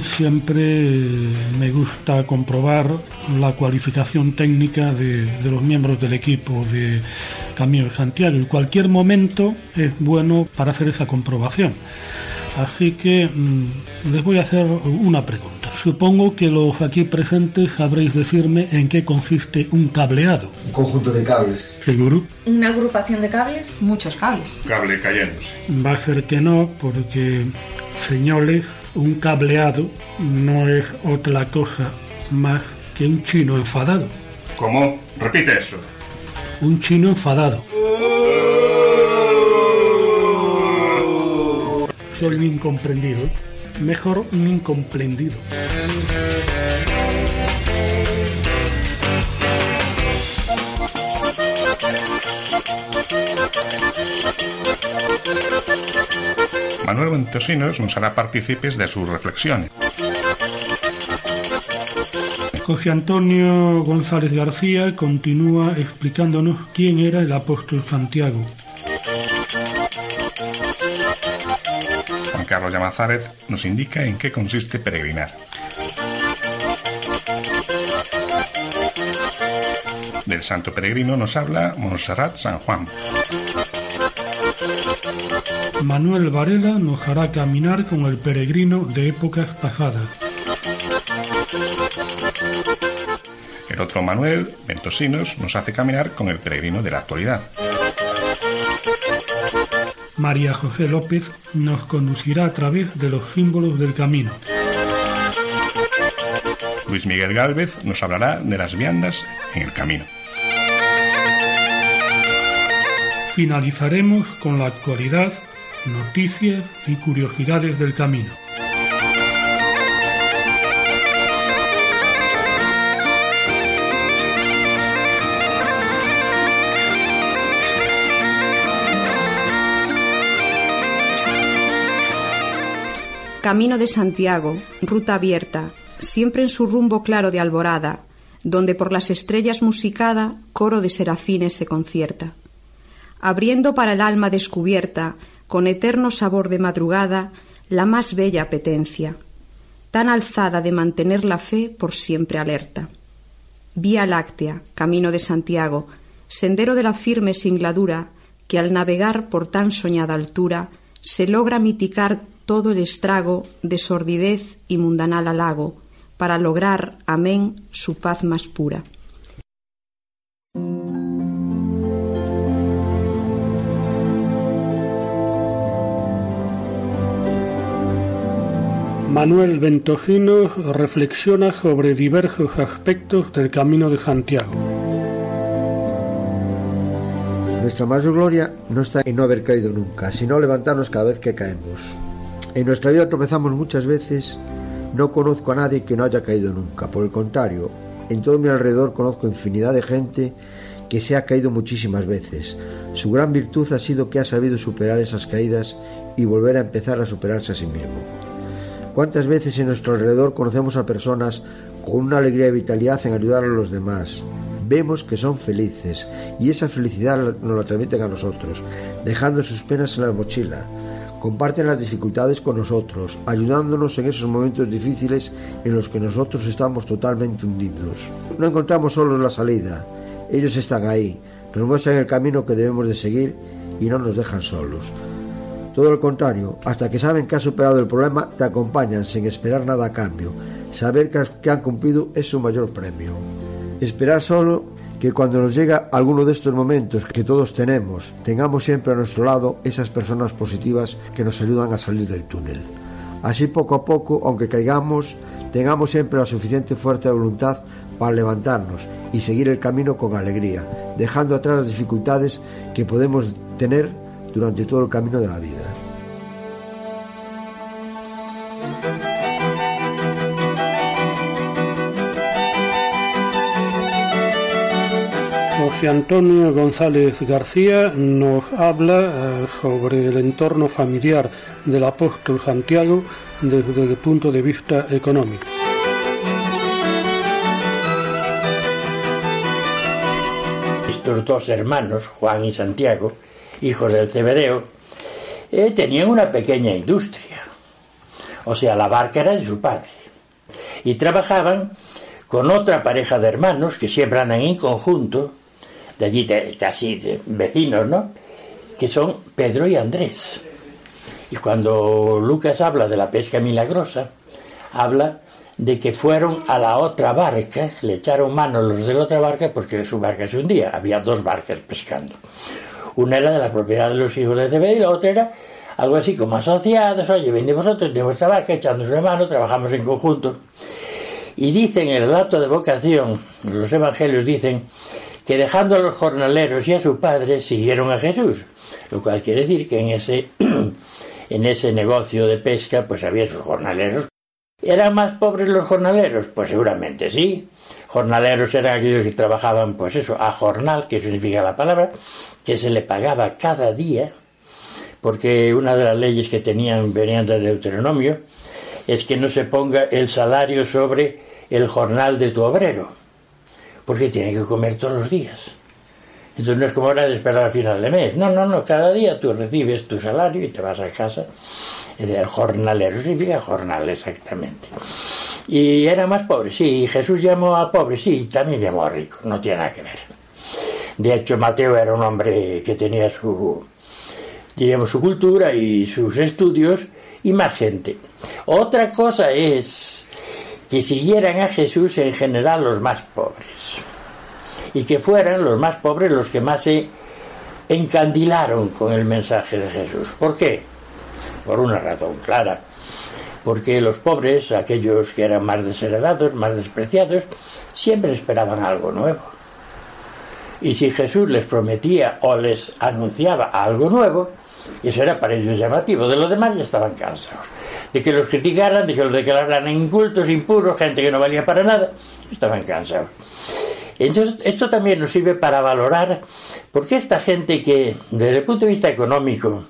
Siempre me gusta comprobar la cualificación técnica de, de, los miembros del equipo de Camino de Santiago y cualquier momento es bueno para hacer esa comprobación. Así que mmm, les voy a hacer una pregunta. Supongo que los aquí presentes sabréis decirme en qué consiste un cableado. Un conjunto de cables. ¿Seguro? ¿Una agrupación de cables? Muchos cables. Cable cayéndose. Va a ser que no, porque, señores, un cableado no es otra cosa más que un chino enfadado. ¿Cómo? Repite eso. Un chino enfadado. Soy un incomprendido. Mejor un incomprendido. Manuel Ventosinos nos hará partícipes de sus reflexiones. José Antonio González García continúa explicándonos quién era el apóstol Santiago. Juan Carlos Llamazares nos indica en qué consiste peregrinar. Del santo peregrino nos habla Montserrat San Juan. Manuel Varela nos hará caminar con el peregrino de épocas pasadas. El otro Manuel, Ventosinos, nos hace caminar con el peregrino de la actualidad. María José López nos conducirá a través de los símbolos del camino. Luis Miguel Gálvez nos hablará de las viandas en el camino. Finalizaremos con la actualidad, noticias y curiosidades del camino. Camino de Santiago, ruta abierta, siempre en su rumbo claro de alborada, donde por las estrellas musicada coro de serafines se concierta. Abriendo para el alma descubierta, con eterno sabor de madrugada, la más bella apetencia, tan alzada de mantener la fe por siempre alerta. Vía láctea, camino de Santiago, sendero de la firme singladura, que al navegar por tan soñada altura se logra mitigar todo el estrago de sordidez y mundanal halago, para lograr, amén, su paz más pura. Manuel Ventojinos reflexiona sobre diversos aspectos del Camino de Santiago. Nuestra mayor gloria no está en no haber caído nunca, sino levantarnos cada vez que caemos. En nuestra vida tropezamos muchas veces. No conozco a nadie que no haya caído nunca. Por el contrario, en todo mi alrededor conozco infinidad de gente que se ha caído muchísimas veces. Su gran virtud ha sido que ha sabido superar esas caídas y volver a empezar a superarse a sí mismo. ¿Cuántas veces en nuestro alrededor conocemos a personas con una alegría y vitalidad en ayudar a los demás? Vemos que son felices y esa felicidad nos la transmiten a nosotros, dejando sus penas en la mochila. Comparten las dificultades con nosotros, ayudándonos en esos momentos difíciles en los que nosotros estamos totalmente hundidos. No encontramos solo la salida, ellos están ahí, nos muestran el camino que debemos de seguir y no nos dejan solos. Todo lo contrario, hasta que saben que has superado el problema, te acompañan sin esperar nada a cambio. Saber que han cumplido es su mayor premio. Esperar solo que cuando nos llega alguno de estos momentos que todos tenemos, tengamos siempre a nuestro lado esas personas positivas que nos ayudan a salir del túnel. Así poco a poco, aunque caigamos, tengamos siempre la suficiente fuerza de voluntad para levantarnos y seguir el camino con alegría, dejando atrás las dificultades que podemos tener durante todo el camino de la vida. Jorge Antonio González García nos habla eh, sobre el entorno familiar del apóstol Santiago desde el punto de vista económico. Estos dos hermanos, Juan y Santiago, hijos del Cebedeo, eh, tenían una pequeña industria. O sea, la barca era de su padre. Y trabajaban con otra pareja de hermanos que siempre andan en conjunto, de allí casi vecinos, ¿no? Que son Pedro y Andrés. Y cuando Lucas habla de la pesca milagrosa, habla de que fueron a la otra barca, le echaron mano los de la otra barca porque su barca se hundía, había dos barcas pescando. Una era de la propiedad de los hijos de Zebedeo y la otra era algo así como asociados, oye, venid vosotros de vuestra echándonos una mano, trabajamos en conjunto. Y dicen en el relato de vocación, los evangelios dicen que dejando a los jornaleros y a su padre siguieron a Jesús, lo cual quiere decir que en ese, en ese negocio de pesca pues había sus jornaleros. ¿Eran más pobres los jornaleros? Pues seguramente sí. Jornaleros eran aquellos que trabajaban, pues eso, a jornal, que significa la palabra, que se le pagaba cada día, porque una de las leyes que tenían, venían del Deuteronomio, es que no se ponga el salario sobre el jornal de tu obrero, porque tiene que comer todos los días. Entonces no es como ahora de esperar al final de mes. No, no, no, cada día tú recibes tu salario y te vas a casa. El jornalero significa jornal, exactamente. Y era más pobre, sí. Jesús llamó a pobre, sí. También llamó a rico, no tiene nada que ver. De hecho, Mateo era un hombre que tenía su, su cultura y sus estudios y más gente. Otra cosa es que siguieran a Jesús en general los más pobres y que fueran los más pobres los que más se encandilaron con el mensaje de Jesús. ¿Por qué? Por una razón clara. Porque los pobres, aquellos que eran más desheredados, más despreciados, siempre esperaban algo nuevo. Y si Jesús les prometía o les anunciaba algo nuevo, eso era para ellos llamativo. De los demás ya estaban cansados de que los criticaran, de que los declararan incultos, impuros, gente que no valía para nada, estaban cansados. Entonces, esto también nos sirve para valorar por qué esta gente que, desde el punto de vista económico,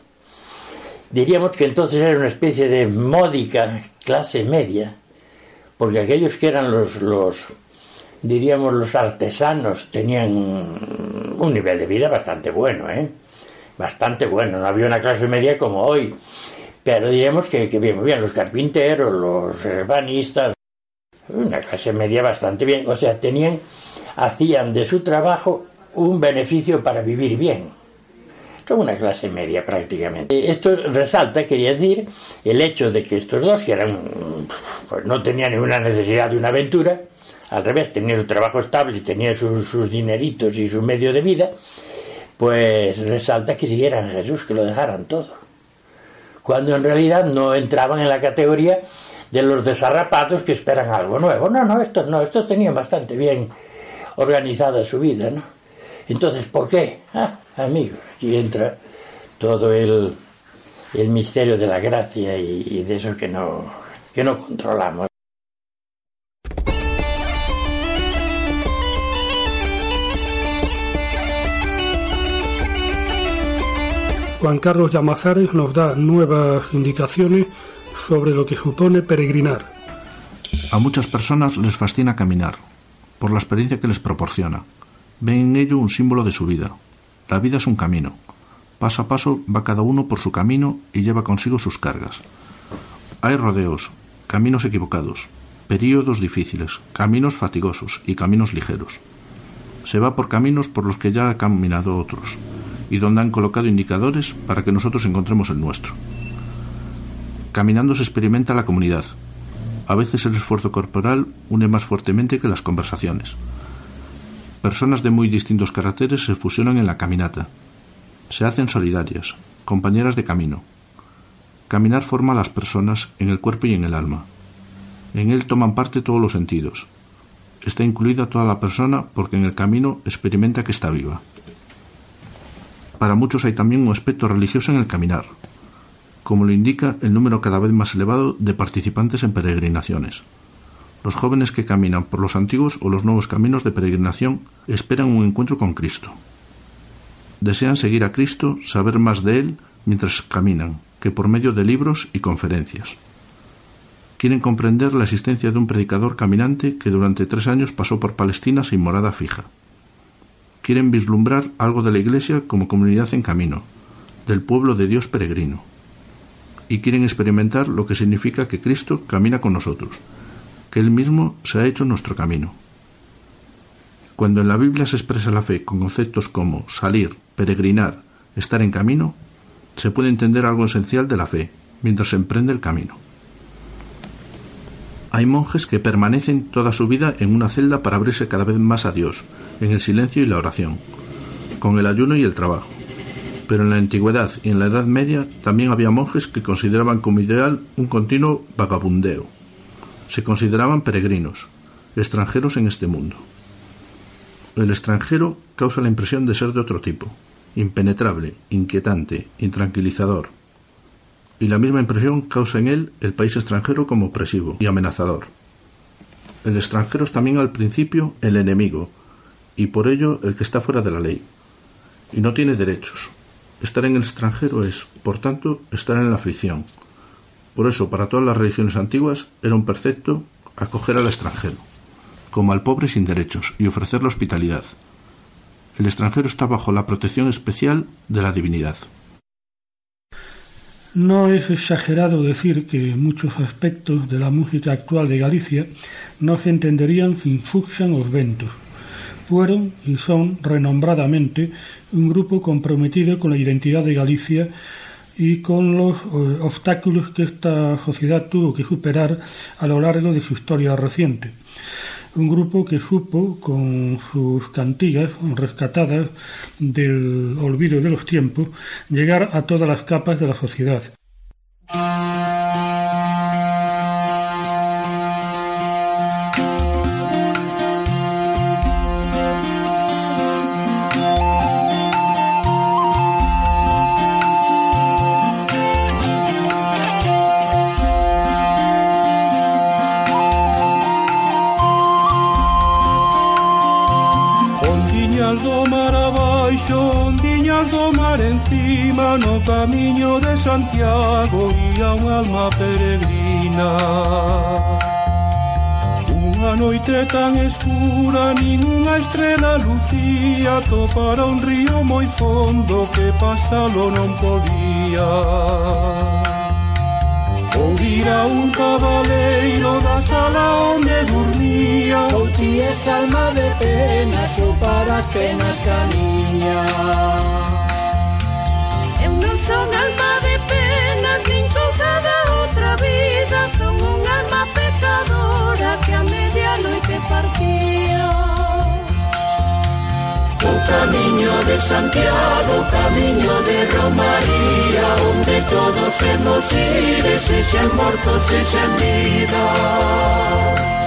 diríamos que entonces era una especie de módica clase media, porque aquellos que eran los, los diríamos, los artesanos tenían un nivel de vida bastante bueno, ¿eh? Bastante bueno, no había una clase media como hoy pero diríamos que, que bien, bien, los carpinteros, los banistas, una clase media bastante bien, o sea, tenían, hacían de su trabajo un beneficio para vivir bien. Son una clase media prácticamente. Esto resalta, quería decir, el hecho de que estos dos, que eran, pues no tenían ninguna necesidad de una aventura, al revés, tenían su trabajo estable y tenían sus, dineritos y su medio de vida, pues resalta que siguieran a Jesús, que lo dejaran todo cuando en realidad no entraban en la categoría de los desarrapados que esperan algo nuevo. No, no, estos no, estos tenían bastante bien organizada su vida, ¿no? Entonces, ¿por qué? Ah, amigo, aquí entra todo el, el misterio de la gracia y, y de eso que no, que no controlamos. Juan Carlos Llamazares nos da nuevas indicaciones sobre lo que supone peregrinar. A muchas personas les fascina caminar, por la experiencia que les proporciona. Ven en ello un símbolo de su vida. La vida es un camino. Paso a paso va cada uno por su camino y lleva consigo sus cargas. Hay rodeos, caminos equivocados, períodos difíciles, caminos fatigosos y caminos ligeros. Se va por caminos por los que ya ha caminado otros, y donde han colocado indicadores para que nosotros encontremos el nuestro. Caminando se experimenta la comunidad. A veces el esfuerzo corporal une más fuertemente que las conversaciones. Personas de muy distintos caracteres se fusionan en la caminata. Se hacen solidarias, compañeras de camino. Caminar forma a las personas en el cuerpo y en el alma. En él toman parte todos los sentidos. Está incluida toda la persona porque en el camino experimenta que está viva. Para muchos hay también un aspecto religioso en el caminar, como lo indica el número cada vez más elevado de participantes en peregrinaciones. Los jóvenes que caminan por los antiguos o los nuevos caminos de peregrinación esperan un encuentro con Cristo. Desean seguir a Cristo, saber más de Él mientras caminan, que por medio de libros y conferencias. Quieren comprender la existencia de un predicador caminante que durante tres años pasó por Palestina sin morada fija. Quieren vislumbrar algo de la Iglesia como comunidad en camino, del pueblo de Dios peregrino. Y quieren experimentar lo que significa que Cristo camina con nosotros, que Él mismo se ha hecho nuestro camino. Cuando en la Biblia se expresa la fe con conceptos como salir, peregrinar, estar en camino, se puede entender algo esencial de la fe mientras se emprende el camino. Hay monjes que permanecen toda su vida en una celda para abrirse cada vez más a Dios, en el silencio y la oración, con el ayuno y el trabajo. Pero en la antigüedad y en la Edad Media también había monjes que consideraban como ideal un continuo vagabundeo. Se consideraban peregrinos, extranjeros en este mundo. El extranjero causa la impresión de ser de otro tipo, impenetrable, inquietante, intranquilizador. Y la misma impresión causa en él el país extranjero como opresivo y amenazador. El extranjero es también al principio el enemigo, y por ello el que está fuera de la ley, y no tiene derechos. Estar en el extranjero es, por tanto, estar en la aflicción. Por eso, para todas las religiones antiguas era un perfecto acoger al extranjero, como al pobre sin derechos, y ofrecerle hospitalidad el extranjero está bajo la protección especial de la divinidad. No es exagerado decir que muchos aspectos de la música actual de Galicia no se entenderían sin Fuxan os Ventos. Fueron y son renombradamente un grupo comprometido con la identidad de Galicia y con los eh, obstáculos que esta sociedad tuvo que superar a lo largo de su historia reciente un grupo que supo, con sus cantigas rescatadas del olvido de los tiempos, llegar a todas las capas de la sociedad. camino de Santiago e a un alma peregrina. Unha noite tan escura, ninguna estrela lucía, topara un río moi fondo que pasalo non podía. Ouvira un cabaleiro da sala onde dormía Ou ti es alma de pena, xo para as penas camiña partido. O camiño de Santiago, o camiño de Romaría, onde todos hemos ir, sexan mortos, sexan vida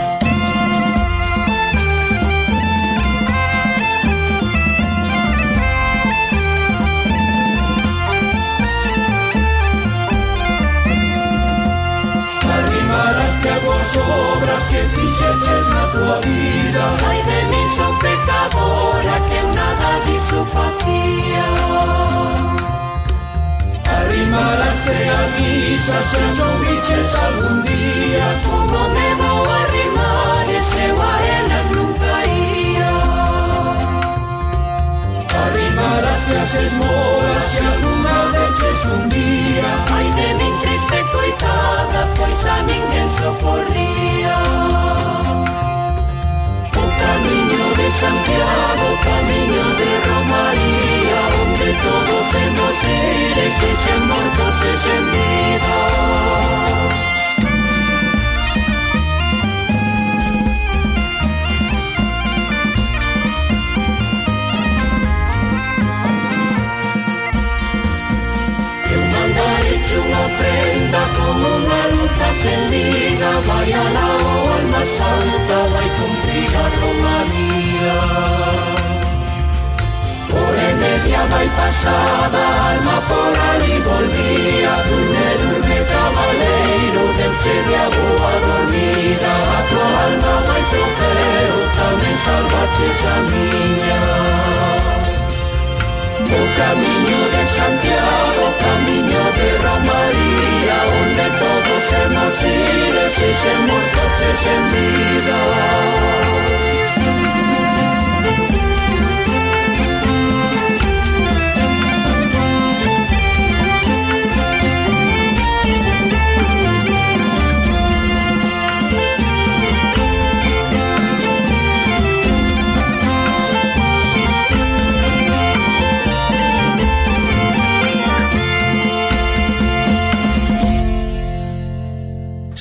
as obras que fixeches na tua vida. Ai de min son pecadora que eu nada diso facía. Arrimarás feas guisas se ouviches algún día. Como me vou arrimar? E se eu a elas nunca ia Arrimarás feas esmolas se alguna deches un día. Session Morto, Session Vivo. una ofrenda como una luz encendida, vaya la oh, alma santa, vai cumprida Roma mía e media vai pasada Alma por ali volvía. Durme, durme, cabaleiro Deus che de a boa dormida. A tua alma vai pro feo Tamén salvaches a miña. O camiño de Santiago Camiño de Romaría Onde todos hemos ido Se se muerto se se vida.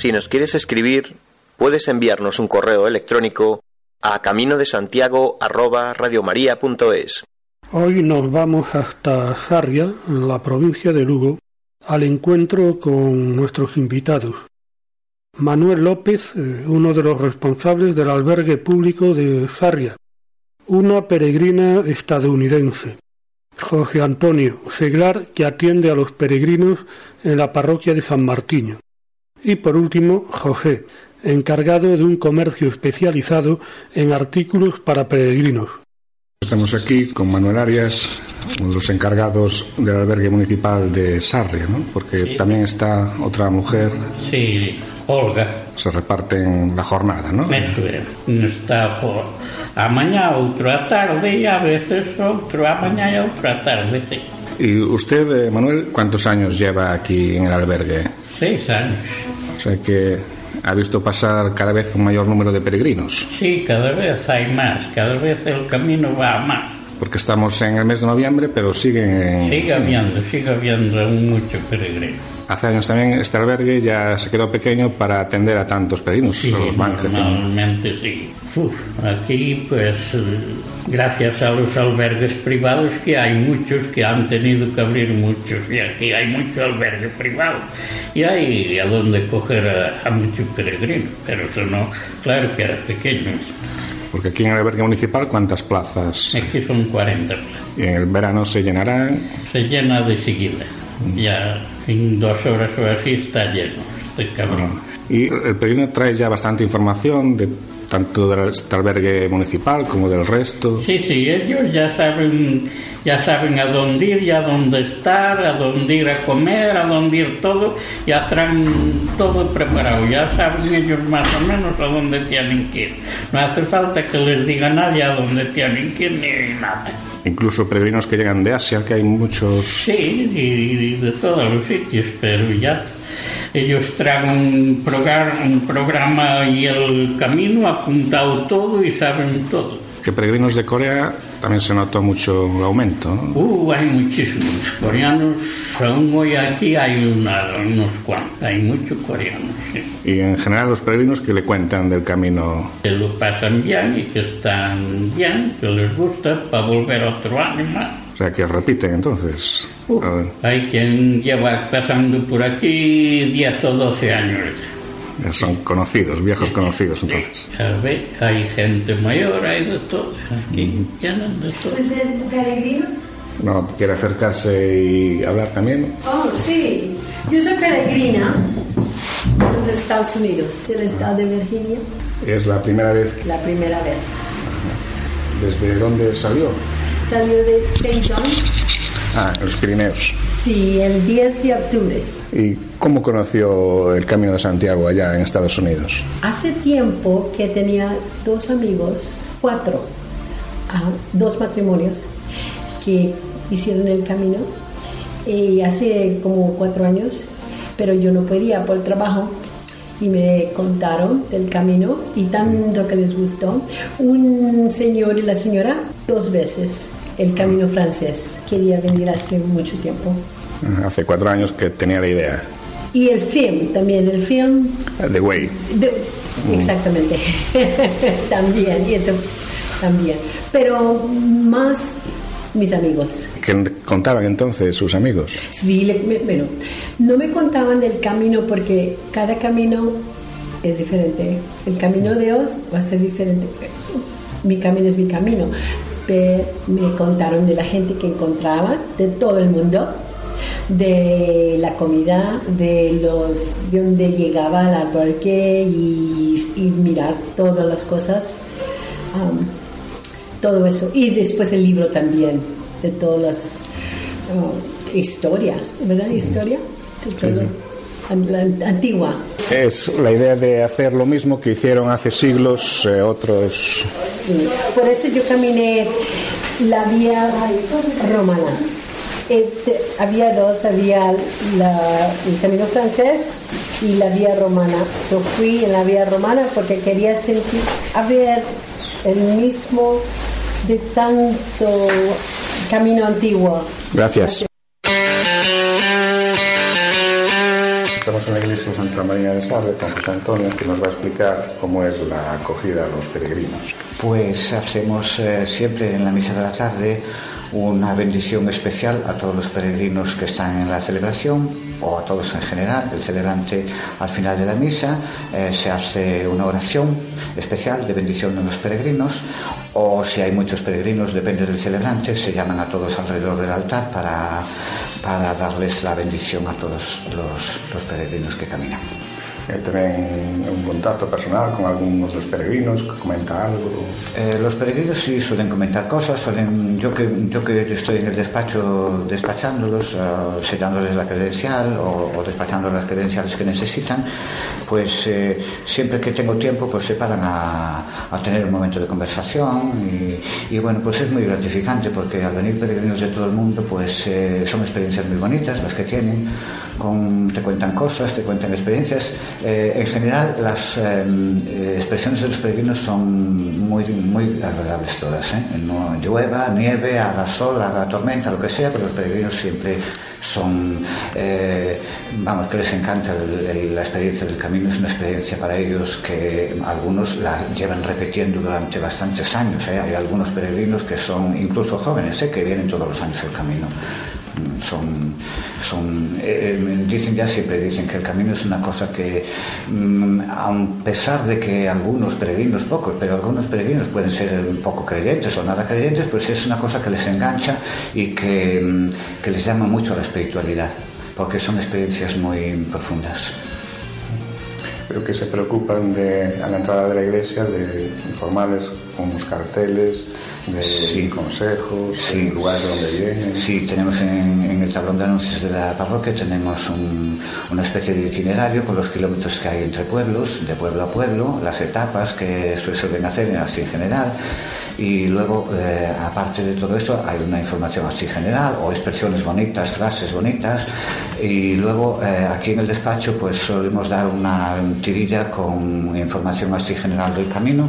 Si nos quieres escribir, puedes enviarnos un correo electrónico a camino de Hoy nos vamos hasta Sarria, en la provincia de Lugo, al encuentro con nuestros invitados. Manuel López, eh, uno de los responsables del albergue público de Sarria, una peregrina estadounidense. José Antonio Seglar, que atiende a los peregrinos en la parroquia de San Martín. Y por último, José, encargado de un comercio especializado en artículos para peregrinos. Estamos aquí con Manuel Arias, uno de los encargados del albergue municipal de Sarria, ¿no? porque también está otra mujer. Sí, Olga. Se reparten la jornada, ¿no? Eso é. Está por a mañá, outro a tarde e a veces outro a mañá e outro a tarde. Sí. ¿Y usted, eh, Manuel, cuántos años lleva aquí en el albergue? Seis años. O sea que ha visto pasar cada vez un mayor número de peregrinos. Sí, cada vez hay más, cada vez el camino va más. Porque estamos en el mes de noviembre, pero siguen... Sigue habiendo, sigue habiendo mucho peregrino. Hace años también este albergue ya se quedó pequeño para atender a tantos peregrinos. Sí, normalmente sí. Uf, aquí, pues, gracias a los albergues privados, que hay muchos que han tenido que abrir muchos, y aquí hay muchos albergues privados, y hay a donde coger a, a muchos peregrinos, pero eso no, claro que era pequeño. Porque aquí en el albergue municipal, ¿cuántas plazas? Aquí son 40 plazas. ¿Y en el verano se llenarán? Se llena de seguida. Ya en dos horas o así está lleno este cabrón. Y el peregrino trae ya bastante información de tanto del este albergue municipal como del resto. Sí, sí, ellos ya saben, ya saben a dónde ir, ya dónde estar, a dónde ir a comer, a dónde ir todo, ya traen todo preparado, ya saben ellos más o menos a dónde tienen que ir. No hace falta que les diga nadie a dónde tienen que ir ni nada. Incluso peregrinos que llegan de Asia, que hay muchos. Sí, y de todos los sitios, pero ya ellos traen un programa, un programa y el camino apuntado todo y saben todo. Que peregrinos de Corea también se notó mucho aumento, ¿no? Uh, hay muchísimos coreanos, aún hoy aquí hay una, unos cuantos, hay muchos coreanos. Sí. Y en general los peregrinos que le cuentan del camino. Que lo pasan bien y que están bien, que les gusta para volver otro año más. O sea, que repiten entonces. Uh, hay quien lleva pasando por aquí 10 o 12 años. Ya son conocidos, viejos conocidos entonces. ¿Sabe? Hay gente mayor, hay de todo. Aquí de todo. ¿Usted es peregrino? No, quiere acercarse y hablar también. Oh, sí. Yo soy peregrina en los Estados Unidos, del estado de Virginia. Es la primera vez. La primera vez. ¿Desde dónde salió? Salió de St. John. Ah, en los Pirineos. Sí, el 10 de octubre. ¿Y cómo conoció el Camino de Santiago allá en Estados Unidos? Hace tiempo que tenía dos amigos, cuatro, ah, dos matrimonios que hicieron el camino. Y hace como cuatro años, pero yo no podía por el trabajo y me contaron del camino y tanto que les gustó. Un señor y la señora dos veces el camino francés. Quería venir hace mucho tiempo. Hace cuatro años que tenía la idea. Y el film también, el film. The Way. de- exactamente. también, y eso también. Pero más mis amigos. ¿Qué contaban entonces sus amigos? Sí, le- me- bueno, no me contaban del camino porque cada camino es diferente. El camino de Dios va a ser diferente. Mi camino es mi camino. Me contaron de la gente que encontraba, de todo el mundo, de la comida, de los de donde llegaba al albergue y, y mirar todas las cosas. Um, todo eso. Y después el libro también, de todas las oh, historia, ¿verdad? Historia de todo. La antigua. Es la idea de hacer lo mismo que hicieron hace siglos eh, otros. Sí, por eso yo caminé la vía romana. Este, había dos, había la- el camino francés y la vía romana. Yo fui en la vía romana porque quería sentir, a ver, el mismo de tanto camino antiguo. Gracias. Estamos en la iglesia de Santa María de Sarre con José Antonio, que nos va a explicar cómo es la acogida a los peregrinos. Pues hacemos eh, siempre en la misa de la tarde una bendición especial a todos los peregrinos que están en la celebración o a todos en general. El celebrante al final de la misa eh, se hace una oración especial de bendición de los peregrinos o si hay muchos peregrinos, depende del celebrante, se llaman a todos alrededor del altar para, para darles la bendición a todos los, los peregrinos que caminan. Eh, también un contacto personal con algunos de los peregrinos que comenta algo. Eh, los peregrinos sí suelen comentar cosas, suelen, yo, que, yo que estoy en el despacho despachándolos, eh, sellándoles la credencial o, o despachando las credenciales que necesitan, pues eh, siempre que tengo tiempo pues se paran a, tener un momento de conversación y, bueno, pues es muy gratificante porque al venir peregrinos de todo el mundo pues son experiencias muy bonitas las que tienen, te cuentan cosas, te cuentan experiencias. Eh, en general las eh, eh, expresiones de los peregrinos son muy, muy agradables todas. llueva, nieve, haga sol, haga tormenta, lo que sea, pero los peregrinos siempre son, vamos, que les encanta la experiencia del camino, es una experiencia para ellos que algunos la llevan repitiendo durante bastantes años. Hay algunos peregrinos que son incluso jóvenes, que vienen todos los años el camino. Son, son eh, eh, dicen ya siempre dicen que el camino es una cosa que mm, a pesar de que algunos peregrinos pocos pero algunos peregrinos pueden ser un poco creyentes o nada creyentes pues es una cosa que les engancha y que, mm, que les llama mucho a la espiritualidad porque son experiencias muy profundas. Creo que se preocupan de, a la entrada de la iglesia de informarles con unos carteles, de consejos, Sí, el lugar de donde vienen. Sí, tenemos en, en el tablón de anuncios de la parroquia tenemos un- una especie de itinerario con los kilómetros que hay entre pueblos, de pueblo a pueblo, las etapas que se suelen hacer así en general. Y luego, eh, aparte de todo esto, hay una información así general o expresiones bonitas, frases bonitas. Y luego, eh, aquí en el despacho, pues solemos dar una tirilla con información así general del camino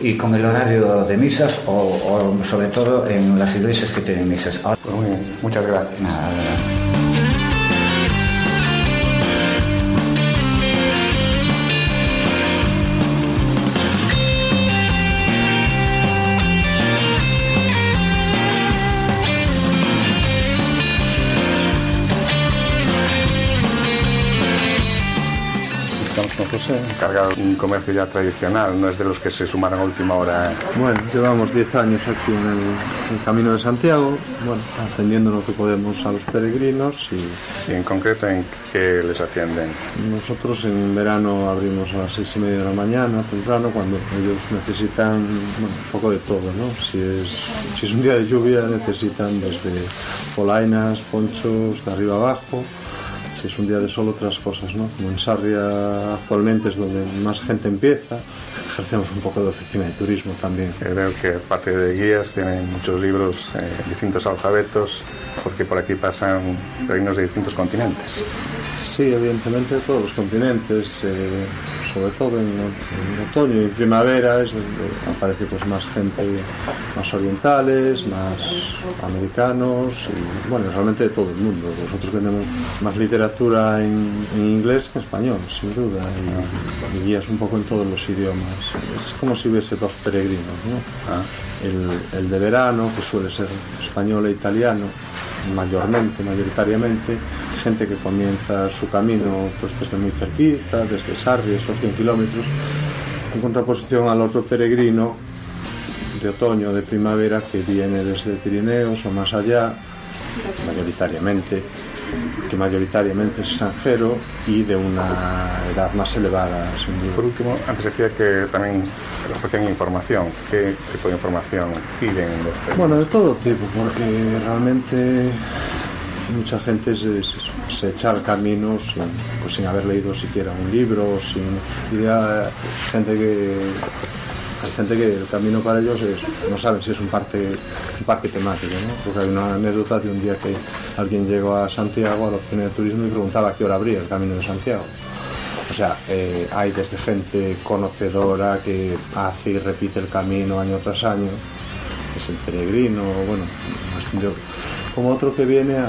y con el horario de misas o, o sobre todo en las iglesias que tienen misas. Ahora- Pues muy bien, muchas gracias. Encargado de un comercio ya tradicional, no es de los que se sumaron a última hora. Bueno, llevamos 10 años aquí en el, en el Camino de Santiago, bueno, atendiendo lo que podemos a los peregrinos y... Y en concreto, ¿en qué les atienden? Nosotros en verano abrimos a las seis y media de la mañana, temprano, cuando ellos necesitan bueno, un poco de todo, ¿no? Si es, si es un día de lluvia necesitan desde polainas, ponchos, de arriba abajo. Si es un día de sol, otras cosas, ¿no? Como en Sarria actualmente es donde más gente empieza, ejercemos un poco de oficina de turismo también. Creo que aparte de guías tienen muchos libros, eh, distintos alfabetos, porque por aquí pasan peregrinos de distintos continentes. Sí, evidentemente de todos los continentes, eh, sobre todo en, otoño y primavera es donde aparece pues más gente más orientales, más americanos y bueno, realmente de todo el mundo. Nosotros tenemos más literatura en, inglés que en español, sin duda, y, guías un poco en todos los idiomas. Es como si hubiese dos peregrinos, ¿no? El, el de verano, que suele ser español e italiano, mayormente, mayoritariamente, gente que comienza su camino pues desde muy cerquita, desde Sarri, esos 100 kilómetros, en contraposición al otro peregrino de otoño, de primavera, que viene desde Pirineos o más allá, mayoritariamente, que mayoritariamente es extranjero y de una edad más elevada, sin duda. Por último, antes decía que también ofrecen información. ¿Qué tipo de información piden los Bueno, de todo tipo, porque realmente mucha gente se, se echa al camino sin, pues sin haber leído siquiera un libro, sin idea, gente que hay gente que el camino para ellos es, no saben si es un parque, un parque temático, ¿no? porque hay una anécdota de un día que alguien llegó a Santiago a la oficina de turismo y preguntaba a qué hora abría el camino de Santiago. O sea, eh, hay desde gente conocedora que hace y repite el camino año tras año, es el peregrino, bueno, yo, como otro que viene a,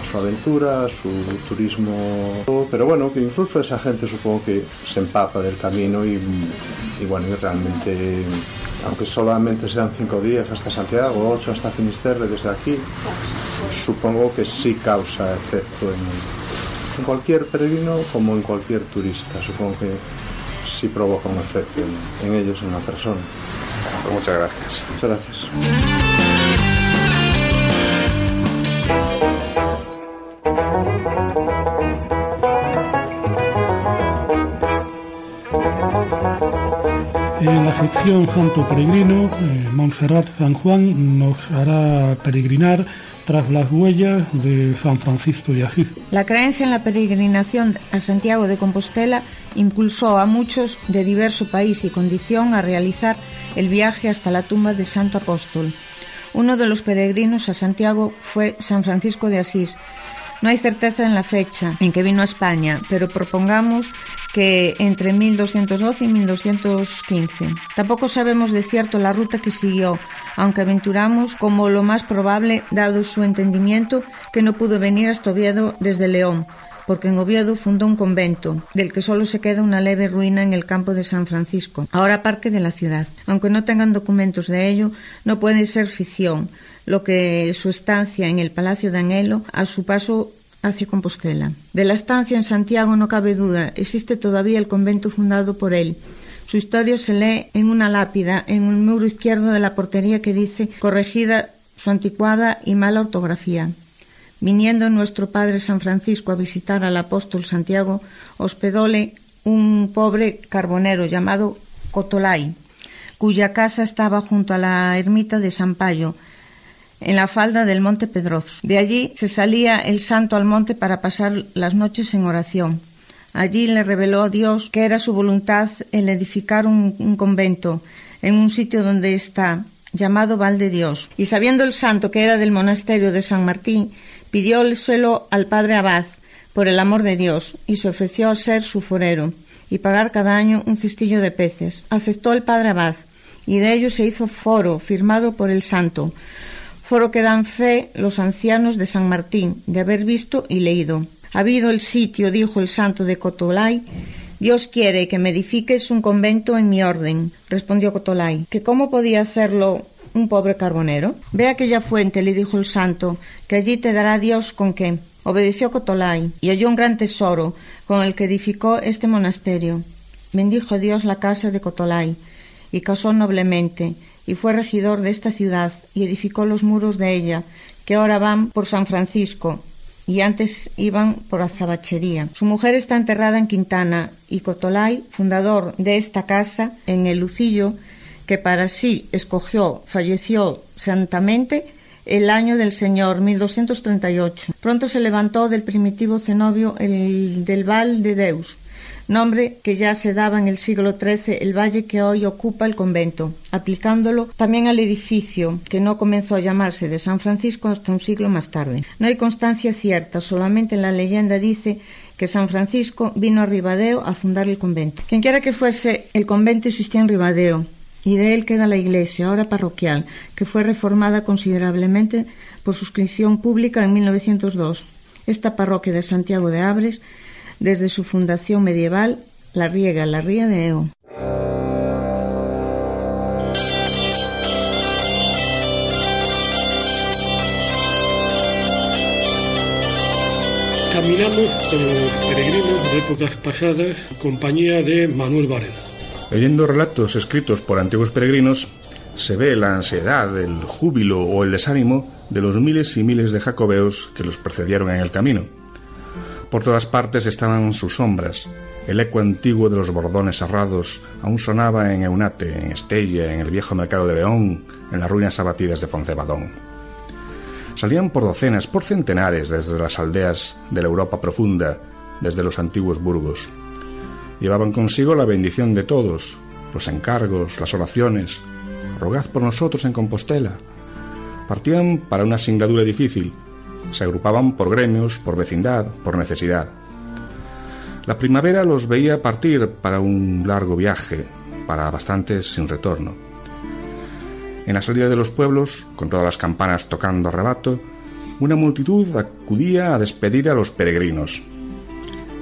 a su aventura, a su turismo, pero bueno, que incluso esa gente supongo que se empapa del camino y, y bueno, y realmente, aunque solamente sean cinco días hasta Santiago, ocho hasta Finisterre desde aquí, supongo que sí causa efecto en, en cualquier peregrino como en cualquier turista, supongo que sí provoca un efecto en, en ellos, en una persona. Pues muchas gracias. Muchas gracias. Sección Santo Peregrino, eh, Montserrat San Juan nos hará peregrinar tras las huellas de San Francisco de Asís. La creencia en la peregrinación a Santiago de Compostela impulsó a muchos de diverso país y condición a realizar el viaje hasta la tumba de Santo Apóstol. Uno de los peregrinos a Santiago fue San Francisco de Asís, no hay certeza en la fecha en que vino a España, pero propongamos que entre 1212 y 1215. Tampoco sabemos de cierto la ruta que siguió, aunque aventuramos como lo más probable, dado su entendimiento, que no pudo venir hasta Oviedo desde León, porque en Oviedo fundó un convento, del que solo se queda una leve ruina en el campo de San Francisco, ahora parque de la ciudad. Aunque no tengan documentos de ello, no puede ser ficción, lo que su estancia en el Palacio de Anhelo, a su paso hacia Compostela. De la estancia en Santiago no cabe duda, existe todavía el convento fundado por él. Su historia se lee en una lápida en un muro izquierdo de la portería que dice corregida su anticuada y mala ortografía. Viniendo nuestro padre San Francisco a visitar al apóstol Santiago, hospedóle un pobre carbonero llamado Cotolay, cuya casa estaba junto a la ermita de San Payo, en la falda del monte Pedroso. De allí se salía el santo al monte para pasar las noches en oración. Allí le reveló a Dios que era su voluntad el edificar un, un convento en un sitio donde está llamado Val de Dios. Y sabiendo el santo que era del monasterio de San Martín, pidióselo al padre Abad por el amor de Dios y se ofreció a ser su forero y pagar cada año un cestillo de peces. Aceptó el padre Abad y de ello se hizo foro firmado por el santo foro que dan fe los ancianos de San Martín de haber visto y leído. Habido el sitio, dijo el santo de Cotolay, Dios quiere que me edifiques un convento en mi orden, respondió Cotolay, que cómo podía hacerlo un pobre carbonero. Ve aquella fuente, le dijo el santo, que allí te dará Dios con qué. Obedeció Cotolay y halló un gran tesoro con el que edificó este monasterio. Bendijo Dios la casa de Cotolay y casó noblemente y fue regidor de esta ciudad y edificó los muros de ella, que ahora van por San Francisco y antes iban por Azabachería. Su mujer está enterrada en Quintana y Cotolay, fundador de esta casa en el Lucillo, que para sí escogió, falleció santamente el año del Señor 1238. Pronto se levantó del primitivo cenobio el del Val de Deus, nombre que ya se daba en el siglo XIII el valle que hoy ocupa el convento, aplicándolo también al edificio que no comenzó a llamarse de San Francisco hasta un siglo más tarde. No hay constancia cierta, solamente en la leyenda dice que San Francisco vino a Ribadeo a fundar el convento. Quien quiera que fuese, el convento existía en Ribadeo, y de él queda la iglesia, ahora parroquial, que fue reformada considerablemente por suscripción pública en 1902. Esta parroquia de Santiago de Abres desde su fundación medieval, la riega la ría de Eo. Caminamos con los peregrinos de épocas pasadas, compañía de Manuel Varela. Leyendo relatos escritos por antiguos peregrinos, se ve la ansiedad, el júbilo o el desánimo de los miles y miles de jacobeos que los precedieron en el camino. Por todas partes estaban sus sombras. El eco antiguo de los bordones cerrados aún sonaba en Eunate, en Estella, en el viejo mercado de León, en las ruinas abatidas de Foncebadón. Salían por docenas, por centenares desde las aldeas de la Europa profunda, desde los antiguos burgos. Llevaban consigo la bendición de todos, los encargos, las oraciones. Rogad por nosotros en Compostela. Partían para una singladura difícil. Se agrupaban por gremios, por vecindad, por necesidad. La primavera los veía partir para un largo viaje, para bastantes sin retorno. En la salida de los pueblos, con todas las campanas tocando a rebato, una multitud acudía a despedir a los peregrinos.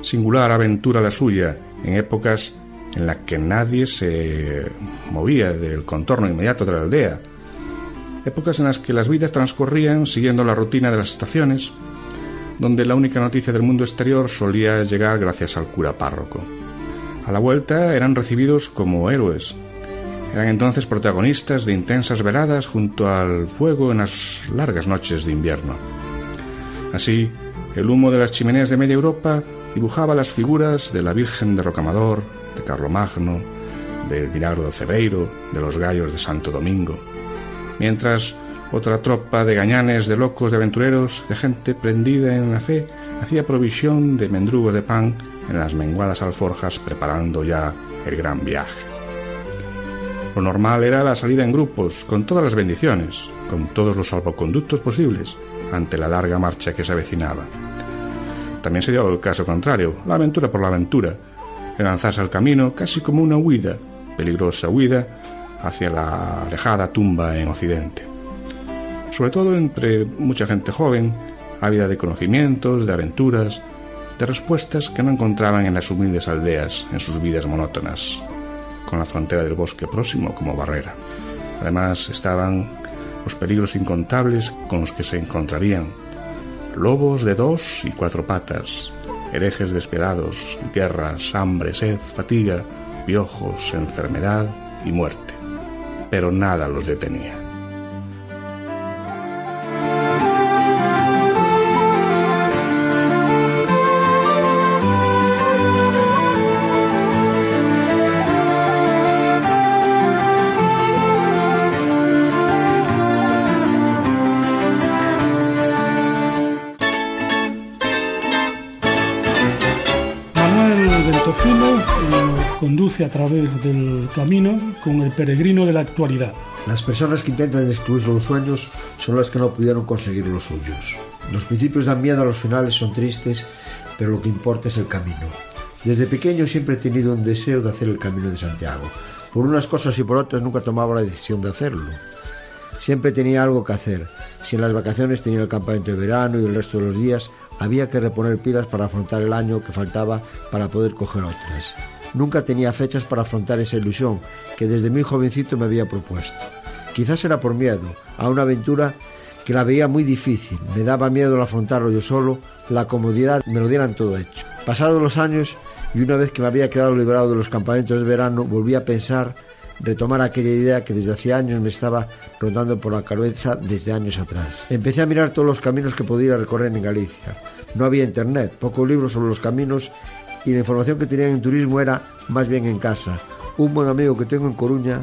Singular aventura la suya, en épocas en las que nadie se movía del contorno inmediato de la aldea, épocas en las que las vidas transcurrían siguiendo la rutina de las estaciones, donde la única noticia del mundo exterior solía llegar gracias al cura párroco. A la vuelta eran recibidos como héroes. Eran entonces protagonistas de intensas veladas junto al fuego en las largas noches de invierno. Así, el humo de las chimeneas de media Europa dibujaba las figuras de la Virgen de Rocamador, de Carlomagno, del Milagro del Cebreiro, de los Gallos de Santo Domingo, mientras otra tropa de gañanes, de locos, de aventureros, de gente prendida en la fe, hacía provisión de mendrugos de pan en las menguadas alforjas preparando ya el gran viaje. Lo normal era la salida en grupos, con todas las bendiciones, con todos los salvoconductos posibles, ante la larga marcha que se avecinaba. También se dio el caso contrario, la aventura por la aventura, el lanzarse al camino casi como una huida, peligrosa huida, hacia la alejada tumba en Occidente. Sobre todo entre mucha gente joven, ávida de conocimientos, de aventuras, de respuestas que no encontraban en las humildes aldeas, en sus vidas monótonas, con la frontera del bosque próximo como barrera. Además estaban los peligros incontables con los que se encontrarían, lobos de dos y cuatro patas, herejes despiadados, guerras, hambre, sed, fatiga, piojos, enfermedad y muerte. Pero nada los detenía. A través del camino con el peregrino de la actualidad. Las personas que intentan destruir los sueños son las que no pudieron conseguir los suyos. Los principios dan miedo, los finales son tristes, pero lo que importa es el camino. Desde pequeño siempre he tenido un deseo de hacer el camino de Santiago. Por unas cosas y por otras nunca tomaba la decisión de hacerlo. Siempre tenía algo que hacer. Si en las vacaciones tenía el campamento de verano y el resto de los días, había que reponer pilas para afrontar el año que faltaba para poder coger otras. Nunca tenía fechas para afrontar esa ilusión que desde muy jovencito me había propuesto. Quizás era por miedo a una aventura que la veía muy difícil. Me daba miedo al afrontarlo yo solo, la comodidad me lo dieran todo hecho. Pasados los años y una vez que me había quedado liberado de los campamentos de verano, volví a pensar, retomar aquella idea que desde hacía años me estaba rondando por la cabeza desde años atrás. Empecé a mirar todos los caminos que podía recorrer en Galicia. No había internet, pocos libros sobre los caminos y la información que tenía en turismo era más bien en casa. Un buen amigo que tengo en Coruña,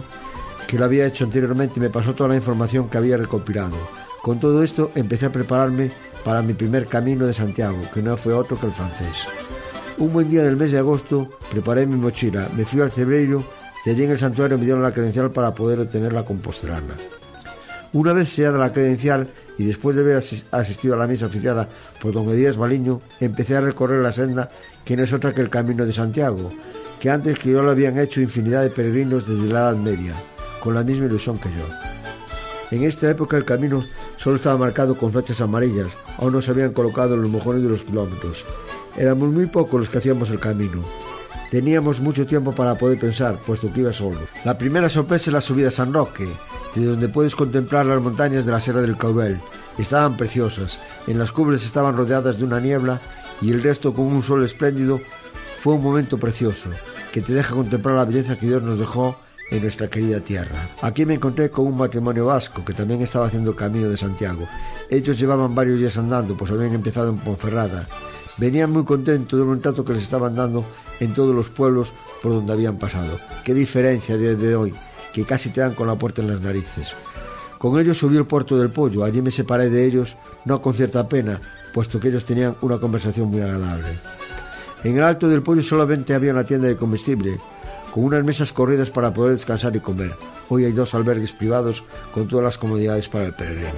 que lo había hecho anteriormente, me pasó toda la información que había recopilado. Con todo esto empecé a prepararme para mi primer camino de Santiago, que no fue otro que el francés. Un buen día del mes de agosto preparé mi mochila, me fui al Cebreiro y allí en el santuario me dieron la credencial para poder obtener la compostelana. Una vez sellada la credencial y después de haber asistido a la misa oficiada por don Edías Baliño, empecé a recorrer la senda que no es otra que el Camino de Santiago, que antes que yo lo habían hecho infinidad de peregrinos desde la Edad Media, con la misma ilusión que yo. En esta época el camino solo estaba marcado con flechas amarillas, aún no se habían colocado los mojones de los kilómetros. Éramos muy pocos los que hacíamos el camino. Teníamos mucho tiempo para poder pensar, puesto que iba solo. La primera sorpresa es la subida a San Roque, de donde puedes contemplar las montañas de la Sierra del Caubel. Estaban preciosas. En las cumbres estaban rodeadas de una niebla y el resto con un sol espléndido. Fue un momento precioso que te deja contemplar la belleza que Dios nos dejó en nuestra querida tierra. Aquí me encontré con un matrimonio vasco que también estaba haciendo camino de Santiago. Ellos llevaban varios días andando, pues habían empezado en Ponferrada. Venían muy contentos del buen trato que les estaban dando en todos los pueblos por donde habían pasado. Qué diferencia desde hoy, que casi te dan con la puerta en las narices. Con ellos subí al puerto del pollo, allí me separé de ellos, no con cierta pena, puesto que ellos tenían una conversación muy agradable. En el alto del pollo solamente había una tienda de comestible, con unas mesas corridas para poder descansar y comer. Hoy hay dos albergues privados con todas las comodidades para el peregrino.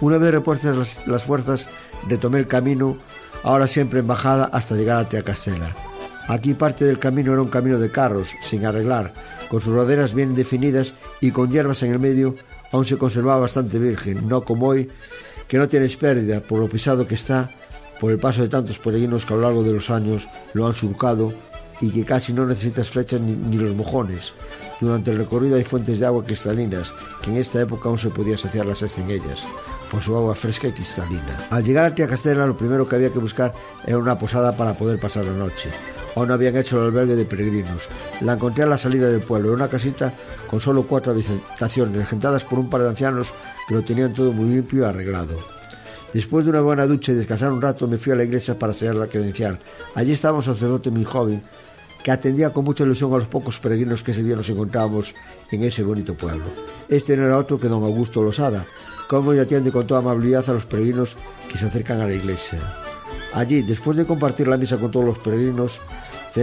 Una vez repuestas las, las fuerzas, retomé el camino, ahora siempre en bajada hasta llegar a Teacastela. Aquí parte del camino era un camino de carros, sin arreglar, con sus roderas bien definidas y con hierbas en el medio, aún se conservaba bastante virgen, no como hoy, que no tienes pérdida por lo pisado que está, por el paso de tantos peregrinos que a lo largo de los años lo han surcado y que casi no necesitas flechas ni, los mojones. Durante el recorrido hay fuentes de agua cristalinas, que en esta época aún se podía saciar la sed ellas, por su agua fresca y cristalina. Al llegar a Tía Castela, lo primero que había que buscar era una posada para poder pasar la noche. Aún no habían hecho el albergue de peregrinos. La encontré a la salida del pueblo, en una casita con solo cuatro habitaciones, regentadas por un par de ancianos que lo tenían todo muy limpio y arreglado. Después de una buena ducha y descansar un rato, me fui a la iglesia para sellar la credencial. Allí estaba un sacerdote muy joven que atendía con mucha ilusión a los pocos peregrinos que ese día nos encontrábamos en ese bonito pueblo. Este no era otro que don Augusto Losada, como hoy atiende con toda amabilidad a los peregrinos que se acercan a la iglesia. Allí, después de compartir la misa con todos los peregrinos,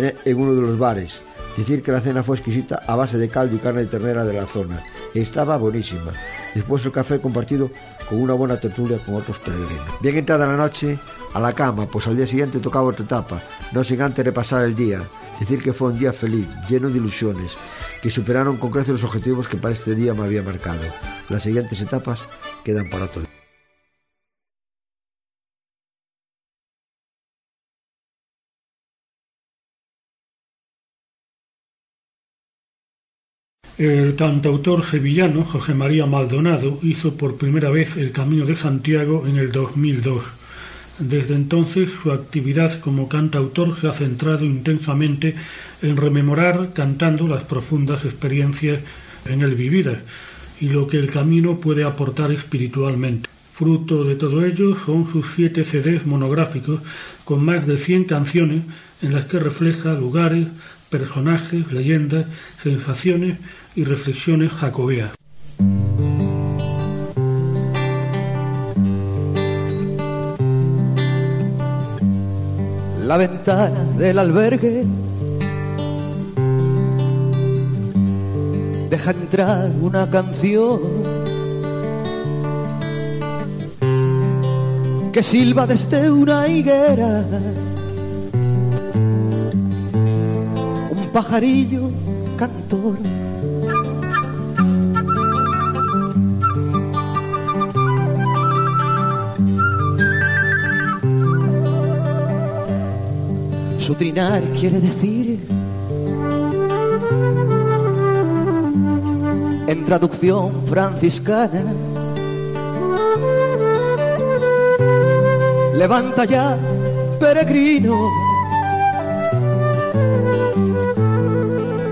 en uno de los bares. Decir que la cena fue exquisita a base de caldo y carne de ternera de la zona. Estaba buenísima. Después el café compartido con una buena tertulia con otros peregrinos. Bien entrada la noche, a la cama, pues al día siguiente tocaba otra etapa, no sin antes repasar el día. Decir que fue un día feliz, lleno de ilusiones, que superaron con creces los objetivos que para este día me había marcado. Las siguientes etapas quedan para otro. El cantautor sevillano José María Maldonado hizo por primera vez el Camino de Santiago en el 2002. Desde entonces su actividad como cantautor se ha centrado intensamente en rememorar cantando las profundas experiencias en él vividas y lo que el camino puede aportar espiritualmente. Fruto de todo ello son sus siete CDs monográficos con más de 100 canciones en las que refleja lugares, personajes, leyendas, sensaciones y reflexiones jacobeas. La ventana del albergue deja entrar una canción que silba desde una higuera. Un pajarillo cantor. Su trinar quiere decir, en traducción franciscana, levanta ya, peregrino,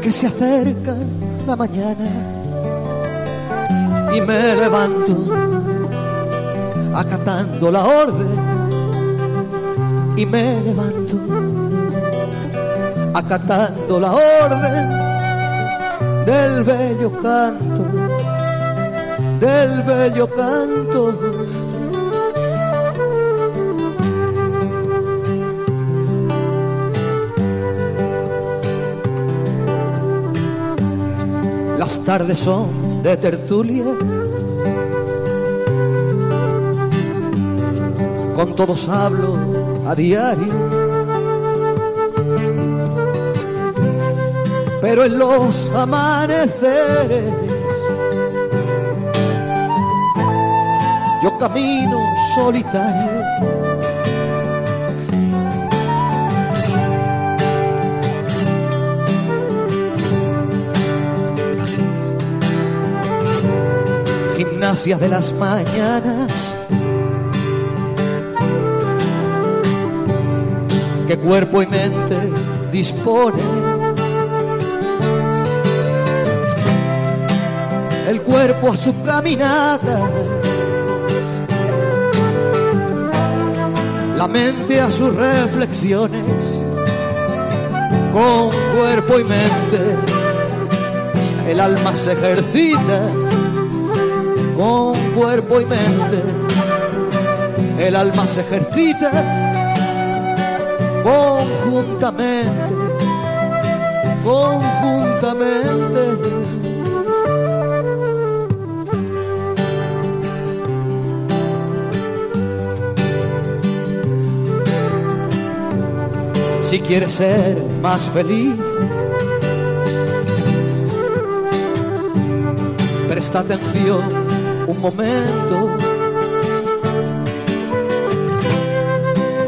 que se acerca la mañana y me levanto acatando la orden y me levanto acatando la orden del bello canto, del bello canto. Las tardes son de tertulia, con todos hablo a diario pero en los amaneceres yo camino solitario. Gimnasia de las mañanas, que cuerpo y mente disponen el cuerpo a su caminata, la mente a sus reflexiones, con cuerpo y mente, el alma se ejercita, con cuerpo y mente, el alma se ejercita conjuntamente, conjuntamente. Si quieres ser más feliz. Presta atención un momento.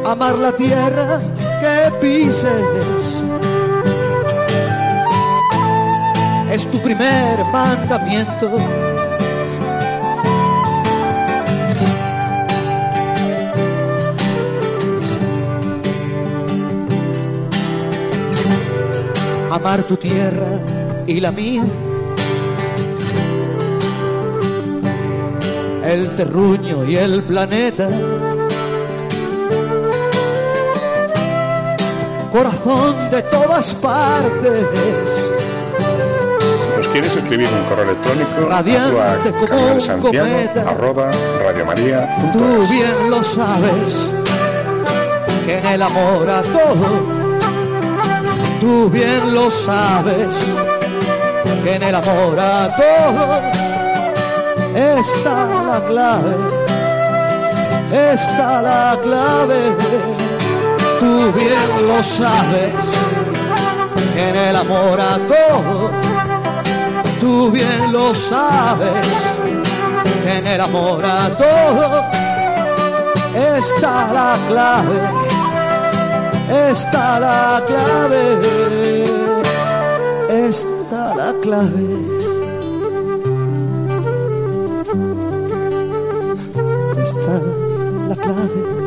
Amar la tierra que pises es tu primer mandamiento. Amar tu tierra y la mía. El terruño y el planeta. Corazón de todas partes. ¿Nos quieres escribir un correo electrónico? Radiante a como un Santiago, cometa. arroba radiomaria.es. Tú bien lo sabes, que en el amor a todo tú bien lo sabes, que en el amor a todo está la clave, está la clave, tú bien lo sabes, que en el amor a todo, tú bien lo sabes, que en el amor a todo está la clave está la clave, está la clave. Está la clave.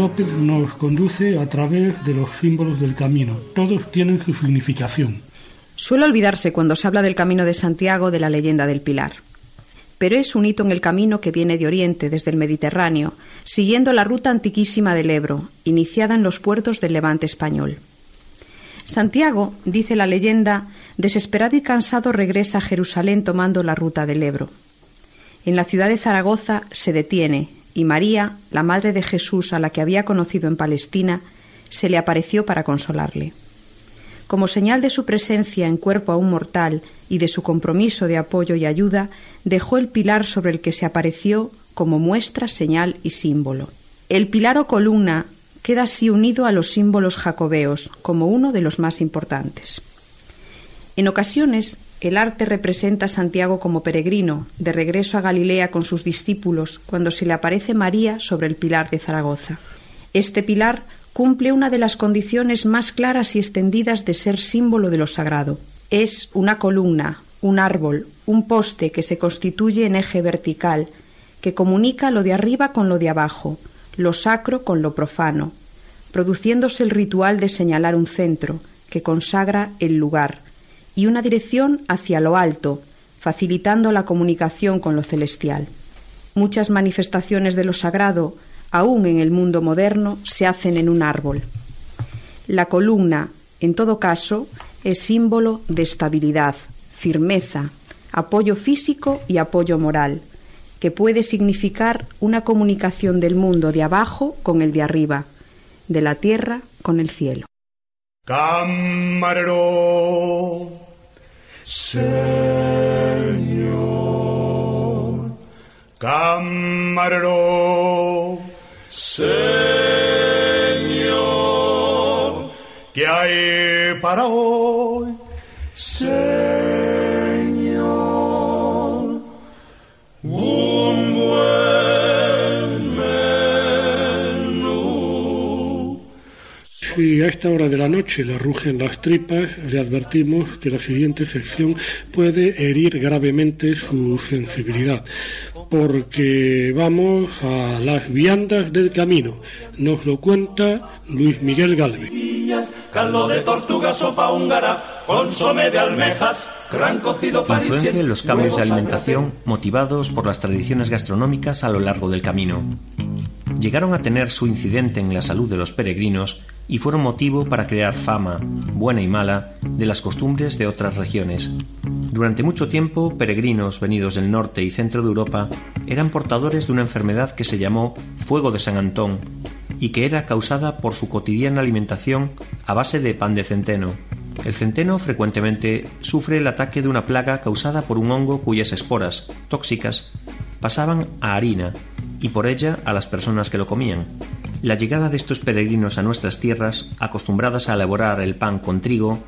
López nos conduce a través de los símbolos del camino. Todos tienen su significación. Suele olvidarse cuando se habla del camino de Santiago de la leyenda del Pilar. Pero es un hito en el camino que viene de Oriente, desde el Mediterráneo, siguiendo la ruta antiquísima del Ebro, iniciada en los puertos del Levante español. Santiago, dice la leyenda, desesperado y cansado regresa a Jerusalén tomando la ruta del Ebro. En la ciudad de Zaragoza se detiene y María, la madre de Jesús a la que había conocido en Palestina, se le apareció para consolarle. Como señal de su presencia en cuerpo aún mortal y de su compromiso de apoyo y ayuda, dejó el pilar sobre el que se apareció como muestra, señal y símbolo. El pilar o columna queda así unido a los símbolos jacobeos como uno de los más importantes. En ocasiones, el arte representa a Santiago como peregrino, de regreso a Galilea con sus discípulos, cuando se le aparece María sobre el pilar de Zaragoza. Este pilar cumple una de las condiciones más claras y extendidas de ser símbolo de lo sagrado. Es una columna, un árbol, un poste que se constituye en eje vertical, que comunica lo de arriba con lo de abajo, lo sacro con lo profano, produciéndose el ritual de señalar un centro, que consagra el lugar, y una dirección hacia lo alto, facilitando la comunicación con lo celestial. Muchas manifestaciones de lo sagrado, aún en el mundo moderno, se hacen en un árbol. La columna, en todo caso, es símbolo de estabilidad, firmeza, apoyo físico y apoyo moral, que puede significar una comunicación del mundo de abajo con el de arriba, de la tierra con el cielo. Señor. Camarero, Señor. ¿Qué hay para hoy? Si a esta hora de la noche le rugen las tripas, le advertimos que la siguiente sección puede herir gravemente su sensibilidad, porque vamos a las viandas del camino. Nos lo cuenta Luis Miguel Galvez. Caldo de tortuga, sopa húngara, consome de almejas, gran cocido Influencia en los cambios de alimentación motivados por las tradiciones gastronómicas a lo largo del camino. Llegaron a tener su incidente en la salud de los peregrinos y fueron motivo para crear fama, buena y mala, de las costumbres de otras regiones. Durante mucho tiempo, peregrinos venidos del norte y centro de Europa eran portadores de una enfermedad que se llamó fuego de San Antón y que era causada por su cotidiana alimentación a base de pan de centeno. El centeno frecuentemente sufre el ataque de una plaga causada por un hongo cuyas esporas, tóxicas, pasaban a harina y por ella a las personas que lo comían. La llegada de estos peregrinos a nuestras tierras, acostumbradas a elaborar el pan con trigo,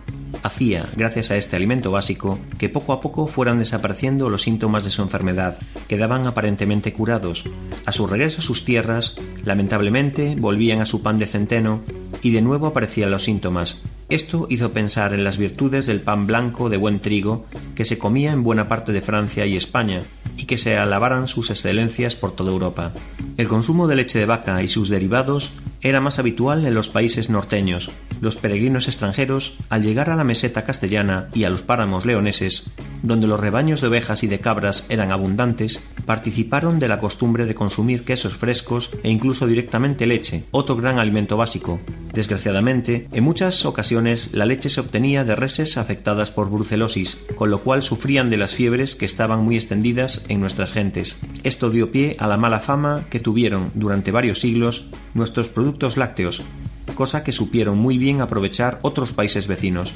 hacía, gracias a este alimento básico, que poco a poco fueran desapareciendo los síntomas de su enfermedad, quedaban aparentemente curados. A su regreso a sus tierras, lamentablemente, volvían a su pan de centeno y de nuevo aparecían los síntomas. Esto hizo pensar en las virtudes del pan blanco de buen trigo que se comía en buena parte de Francia y España, y que se alabaran sus excelencias por toda Europa. El consumo de leche de vaca y sus derivados era más habitual en los países norteños. Los peregrinos extranjeros, al llegar a la meseta castellana y a los páramos leoneses, donde los rebaños de ovejas y de cabras eran abundantes, participaron de la costumbre de consumir quesos frescos e incluso directamente leche, otro gran alimento básico. Desgraciadamente, en muchas ocasiones la leche se obtenía de reses afectadas por brucelosis, con lo cual sufrían de las fiebres que estaban muy extendidas en nuestras gentes. Esto dio pie a la mala fama que tuvieron durante varios siglos nuestros productos lácteos, cosa que supieron muy bien aprovechar otros países vecinos.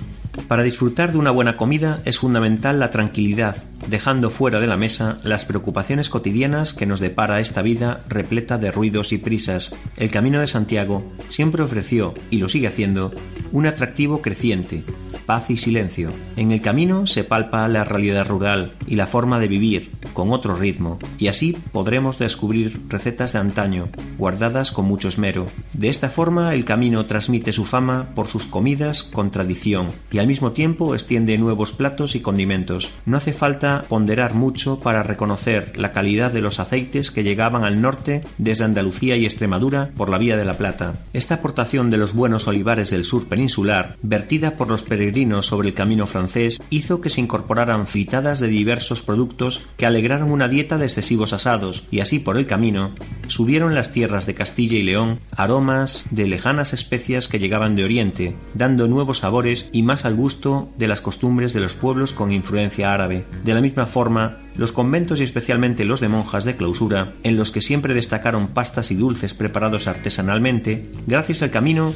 Para disfrutar de una buena comida es fundamental la tranquilidad, dejando fuera de la mesa las preocupaciones cotidianas que nos depara esta vida repleta de ruidos y prisas. El Camino de Santiago siempre ofreció, y lo sigue haciendo, un atractivo creciente, paz y silencio. En el camino se palpa la realidad rural y la forma de vivir, con otro ritmo, y así podremos descubrir recetas de antaño, guardadas con mucho esmero. De esta forma el camino transmite su fama por sus comidas con tradición, y al mismo tiempo extiende nuevos platos y condimentos. No hace falta ponderar mucho para reconocer la calidad de los aceites que llegaban al norte desde Andalucía y Extremadura por la vía de la Plata. Esta aportación de los buenos olivares del sur peninsular, vertida por los peregrinos sobre el camino francés, hizo que se incorporaran fritadas de diversos productos que alegraron una dieta de excesivos asados, y así por el camino subieron las tierras de Castilla y León aromas de lejanas especias que llegaban de Oriente, dando nuevos sabores y más al gusto de las costumbres de los pueblos con influencia árabe. De la misma forma, los conventos y especialmente los de monjas de clausura, en los que siempre destacaron pastas y dulces preparados artesanalmente, gracias al camino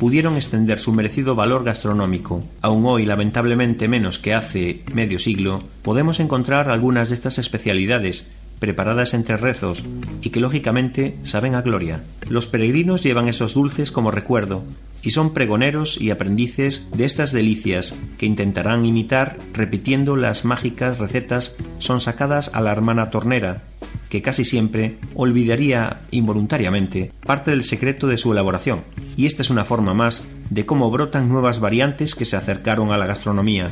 pudieron extender su merecido valor gastronómico. Aún hoy, lamentablemente menos que hace medio siglo, podemos encontrar algunas de estas especialidades, preparadas entre rezos y que lógicamente saben a gloria. Los peregrinos llevan esos dulces como recuerdo y son pregoneros y aprendices de estas delicias que intentarán imitar repitiendo las mágicas recetas son sacadas a la hermana tornera que casi siempre olvidaría involuntariamente parte del secreto de su elaboración, y esta es una forma más de cómo brotan nuevas variantes que se acercaron a la gastronomía.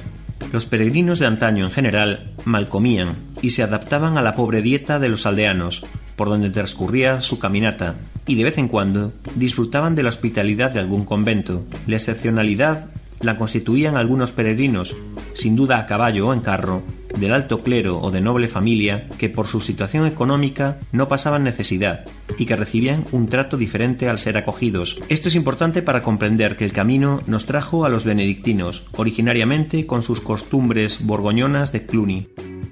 Los peregrinos de antaño en general mal comían y se adaptaban a la pobre dieta de los aldeanos, por donde transcurría su caminata, y de vez en cuando disfrutaban de la hospitalidad de algún convento. La excepcionalidad la constituían algunos peregrinos, sin duda a caballo o en carro, del alto clero o de noble familia, que por su situación económica no pasaban necesidad y que recibían un trato diferente al ser acogidos. Esto es importante para comprender que el camino nos trajo a los benedictinos, originariamente con sus costumbres borgoñonas de Cluny.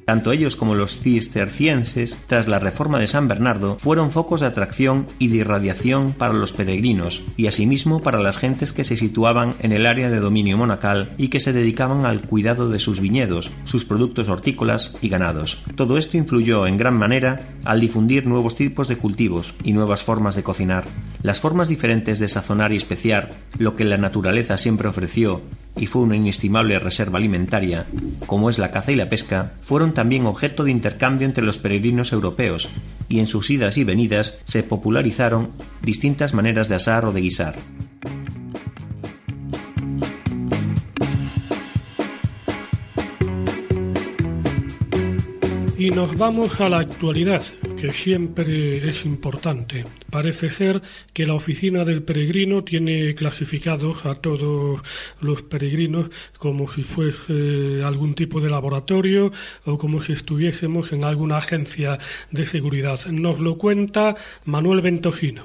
Tanto ellos como los cistercienses, tras la reforma de San Bernardo, fueron focos de atracción y de irradiación para los peregrinos, y asimismo para las gentes que se situaban en el área de dominio monacal y que se dedicaban al cuidado de sus viñedos, sus productos hortícolas y ganados. Todo esto influyó en gran manera al difundir nuevos tipos de cultivos y nuevas formas de cocinar. Las formas diferentes de sazonar y especiar, lo que la naturaleza siempre ofreció y fue una inestimable reserva alimentaria, como es la caza y la pesca, fueron también objeto de intercambio entre los peregrinos europeos, y en sus idas y venidas se popularizaron distintas maneras de asar o de guisar. Nos vamos a la actualidad, que siempre es importante. Parece ser que la oficina del peregrino tiene clasificados a todos los peregrinos como si fuese algún tipo de laboratorio o como si estuviésemos en alguna agencia de seguridad. Nos lo cuenta Manuel Ventosino.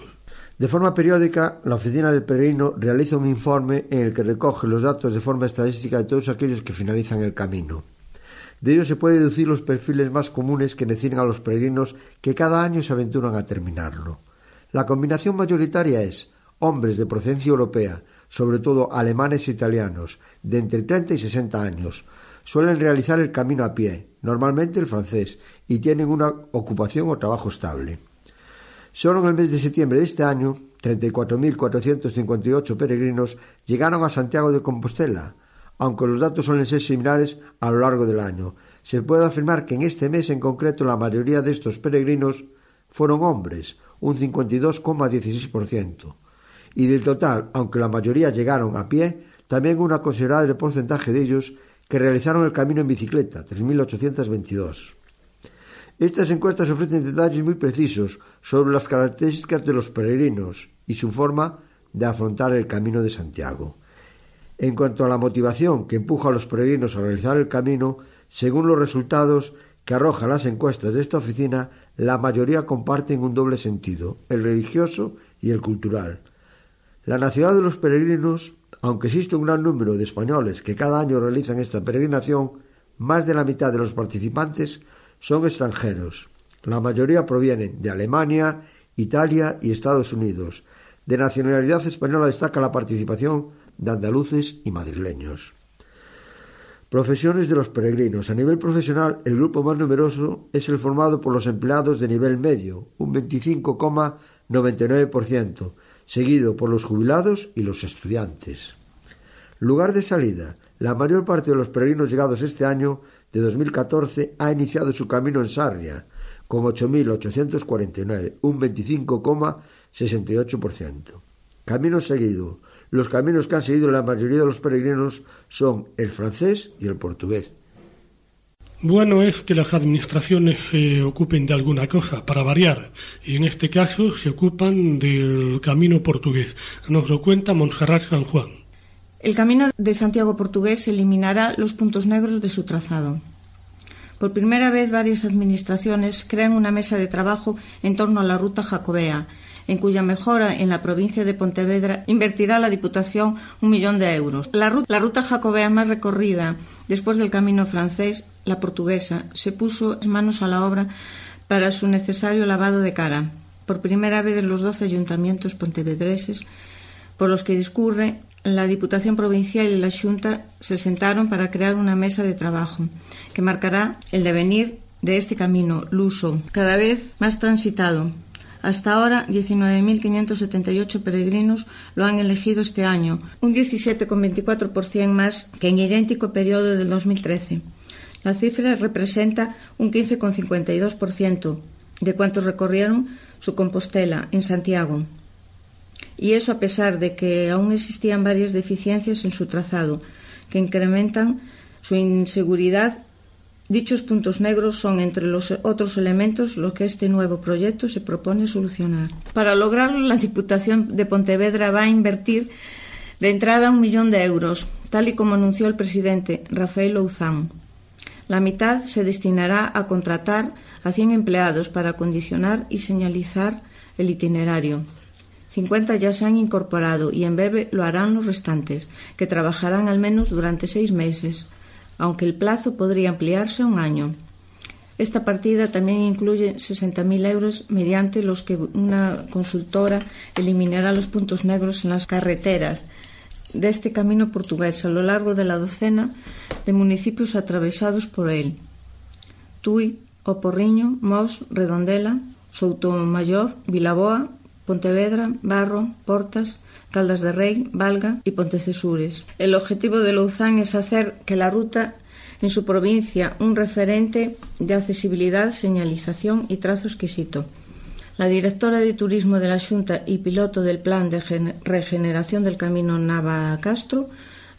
De forma periódica, la Oficina del Peregrino realiza un informe en el que recoge los datos de forma estadística de todos aquellos que finalizan el camino. De ello se puede deducir los perfiles más comunes que deciden a los peregrinos que cada año se aventuran a terminarlo. La combinación mayoritaria es hombres de procedencia europea, sobre todo alemanes e italianos, de entre 30 y 60 años. Suelen realizar el camino a pie, normalmente el francés, y tienen una ocupación o trabajo estable. Solo en el mes de septiembre de este año, 34.458 peregrinos llegaron a Santiago de Compostela, aunque los datos suelen ser similares a lo largo del año. Se puede afirmar que en este mes en concreto la mayoría de estos peregrinos fueron hombres, un 52,16%. Y del total, aunque la mayoría llegaron a pie, también una considerable porcentaje de ellos que realizaron el camino en bicicleta, 3.822. Estas encuestas ofrecen detalles muy precisos sobre las características de los peregrinos y su forma de afrontar el camino de Santiago. En cuanto a la motivación que empuja a los peregrinos a realizar el camino, según los resultados que arrojan las encuestas de esta oficina, la mayoría comparten un doble sentido, el religioso y el cultural. La nacionalidad de los peregrinos, aunque existe un gran número de españoles que cada año realizan esta peregrinación, más de la mitad de los participantes son extranjeros. La mayoría provienen de Alemania, Italia y Estados Unidos. De nacionalidad española destaca la participación de andaluces y madrileños. Profesiones de los peregrinos. A nivel profesional, el grupo más numeroso es el formado por los empleados de nivel medio, un 25,99%, seguido por los jubilados y los estudiantes. Lugar de salida. La mayor parte de los peregrinos llegados este año de 2014 ha iniciado su camino en Sarria, con 8.849, un 25,68%. Camino seguido. Los caminos que han seguido la mayoría de los peregrinos son el francés y el portugués. Bueno es que las administraciones se ocupen de alguna cosa, para variar, y en este caso se ocupan del camino portugués. Nos lo cuenta Monserrat San Juan. El camino de Santiago portugués eliminará los puntos negros de su trazado. Por primera vez, varias administraciones crean una mesa de trabajo en torno a la ruta jacobea, en cuya mejora en la provincia de Pontevedra invertirá la Diputación un millón de euros. La ruta, jacobea más recorrida después del camino francés, la portuguesa, se puso manos a la obra para su necesario lavado de cara. Por primera vez en los doce ayuntamientos pontevedreses por los que discurre, la Diputación Provincial y la Junta se sentaron para crear una mesa de trabajo que marcará el devenir de este camino luso, cada vez más transitado, hasta ahora, 19.578 peregrinos lo han elegido este año, un 17,24% más que en idéntico periodo del 2013. La cifra representa un 15,52% de cuantos recorrieron su Compostela en Santiago. Y eso a pesar de que aún existían varias deficiencias en su trazado, que incrementan su inseguridad Dichos puntos negros son, entre los otros elementos, lo que este nuevo proyecto se propone solucionar. Para lograrlo, la Diputación de Pontevedra va a invertir de entrada un millón de euros, tal y como anunció el presidente Rafael Ouzán. La mitad se destinará a contratar a 100 empleados para acondicionar y señalizar el itinerario. 50 ya se han incorporado y en breve lo harán los restantes, que trabajarán al menos durante seis meses aunque el plazo podría ampliarse a un año. Esta partida también incluye 60.000 euros mediante los que una consultora eliminará los puntos negros en las carreteras de este camino portugués a lo largo de la docena de municipios atravesados por él. Tui, Oporriño, Mos, Redondela, Soutomayor, Vilaboa Pontevedra, Barro, Portas, Caldas de Rey, Valga y Pontecesures. El objetivo de Louzán es hacer que la ruta en su provincia un referente de accesibilidad, señalización y trazo exquisito. La directora de Turismo de la Junta y piloto del Plan de Regeneración del Camino Nava Castro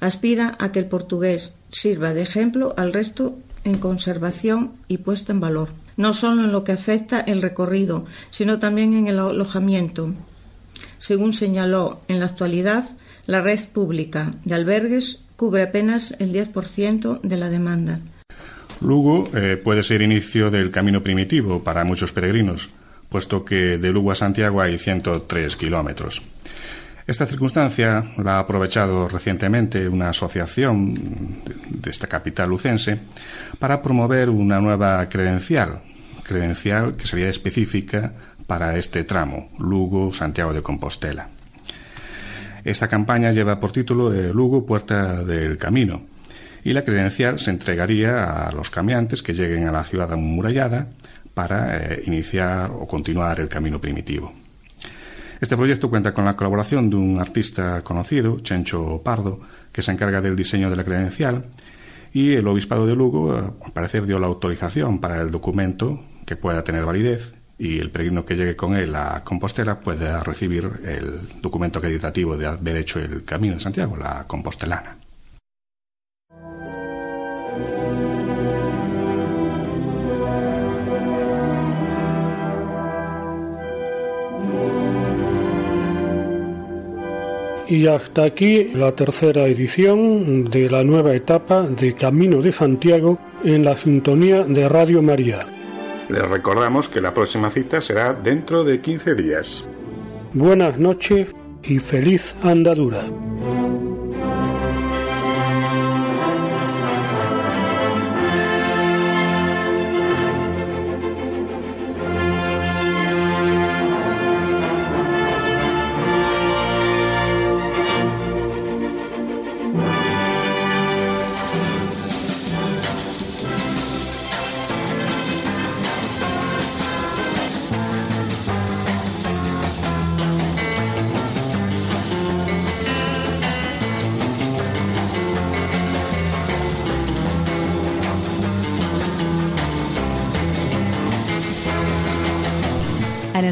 aspira a que el portugués sirva de ejemplo al resto en conservación y puesta en valor. No solo en lo que afecta el recorrido, sino también en el alojamiento. Según señaló, en la actualidad, la red pública de albergues cubre apenas el 10% de la demanda. Lugo eh, puede ser inicio del camino primitivo para muchos peregrinos, puesto que de Lugo a Santiago hay 103 kilómetros. Esta circunstancia la ha aprovechado recientemente una asociación de esta capital lucense para promover una nueva credencial, credencial que sería específica para este tramo, Lugo-Santiago de Compostela. Esta campaña lleva por título eh, Lugo Puerta del Camino y la credencial se entregaría a los caminantes que lleguen a la ciudad amurallada para eh, iniciar o continuar el camino primitivo. Este proyecto cuenta con la colaboración de un artista conocido, Chencho Pardo, que se encarga del diseño de la credencial, y el Obispado de Lugo, al parecer, dio la autorización para el documento que pueda tener validez y el peregrino que llegue con él a Compostela pueda recibir el documento acreditativo de haber hecho el Camino de Santiago, la Compostelana. Y hasta aquí la tercera edición de la nueva etapa de Camino de Santiago en la sintonía de Radio María. Les recordamos que la próxima cita será dentro de 15 días. Buenas noches y feliz andadura.